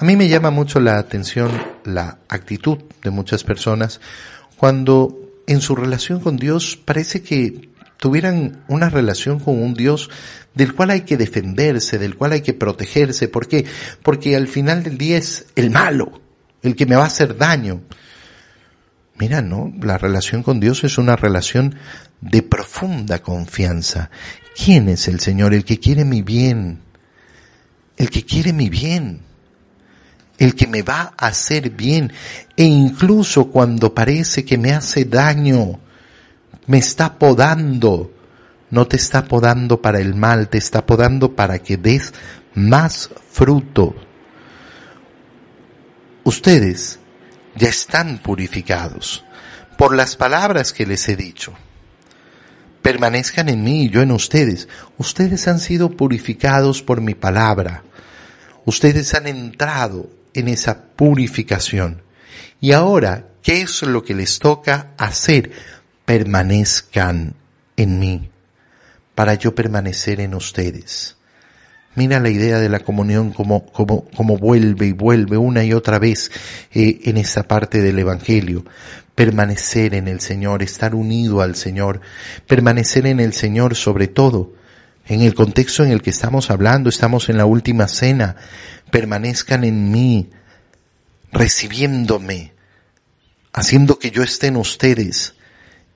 A mí me llama mucho la atención la actitud de muchas personas cuando en su relación con Dios parece que tuvieran una relación con un Dios del cual hay que defenderse, del cual hay que protegerse. ¿Por qué? Porque al final del día es el malo, el que me va a hacer daño. Mira, ¿no? La relación con Dios es una relación de profunda confianza. ¿Quién es el Señor? El que quiere mi bien. El que quiere mi bien. El que me va a hacer bien. E incluso cuando parece que me hace daño, me está podando. No te está podando para el mal, te está podando para que des más fruto. Ustedes ya están purificados por las palabras que les he dicho. Permanezcan en mí y yo en ustedes. Ustedes han sido purificados por mi palabra. Ustedes han entrado en esa purificación. Y ahora, ¿qué es lo que les toca hacer? Permanezcan en mí, para yo permanecer en ustedes. Mira la idea de la comunión como, como, como vuelve y vuelve una y otra vez eh, en esta parte del Evangelio. Permanecer en el Señor, estar unido al Señor, permanecer en el Señor sobre todo. En el contexto en el que estamos hablando, estamos en la última cena. Permanezcan en mí, recibiéndome, haciendo que yo esté en ustedes.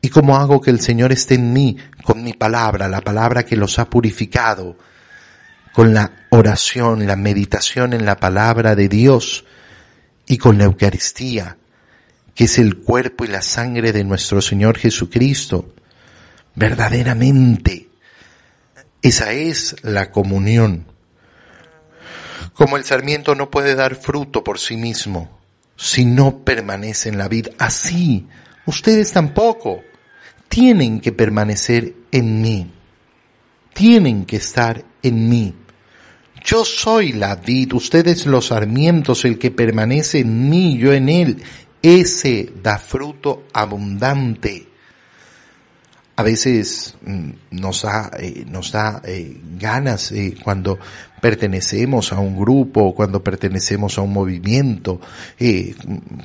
¿Y cómo hago que el Señor esté en mí? Con mi palabra, la palabra que los ha purificado con la oración, la meditación en la palabra de Dios y con la Eucaristía, que es el cuerpo y la sangre de nuestro Señor Jesucristo. Verdaderamente, esa es la comunión. Como el sarmiento no puede dar fruto por sí mismo si no permanece en la vida, así ustedes tampoco tienen que permanecer en mí, tienen que estar en mí. Yo soy la vid, ustedes los sarmientos, el que permanece en mí, yo en él, ese da fruto abundante. A veces mm, nos da, eh, nos da eh, ganas eh, cuando pertenecemos a un grupo, cuando pertenecemos a un movimiento,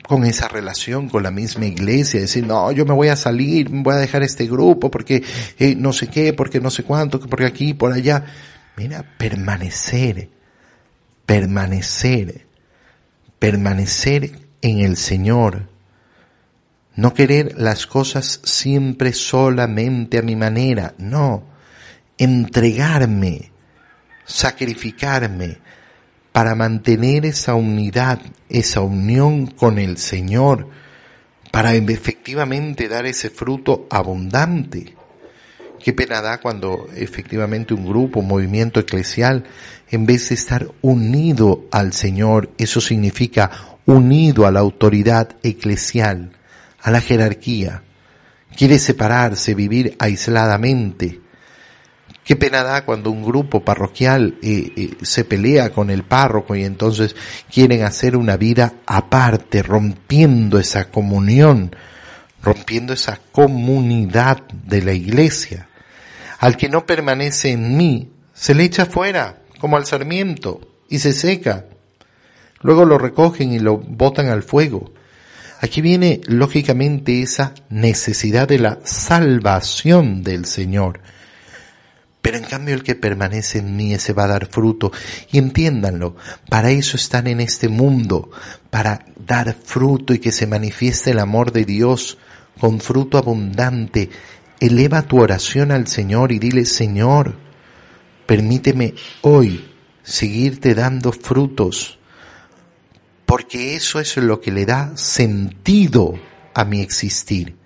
con esa relación con la misma iglesia, decir, no, yo me voy a salir, voy a dejar este grupo porque no sé qué, porque no sé cuánto, porque aquí, por allá. Mira, permanecer, permanecer, permanecer en el Señor. No querer las cosas siempre solamente a mi manera, no. Entregarme, sacrificarme para mantener esa unidad, esa unión con el Señor, para efectivamente dar ese fruto abundante. Qué pena da cuando efectivamente un grupo, un movimiento eclesial, en vez de estar unido al Señor, eso significa unido a la autoridad eclesial, a la jerarquía, quiere separarse, vivir aisladamente. Qué pena da cuando un grupo parroquial eh, eh, se pelea con el párroco y entonces quieren hacer una vida aparte, rompiendo esa comunión, rompiendo esa comunidad de la iglesia. Al que no permanece en mí, se le echa fuera, como al sarmiento, y se seca. Luego lo recogen y lo botan al fuego. Aquí viene lógicamente esa necesidad de la salvación del Señor. Pero en cambio el que permanece en mí ese va a dar fruto. Y entiéndanlo, para eso están en este mundo, para dar fruto y que se manifieste el amor de Dios con fruto abundante eleva tu oración al Señor y dile, Señor, permíteme hoy seguirte dando frutos, porque eso es lo que le da sentido a mi existir.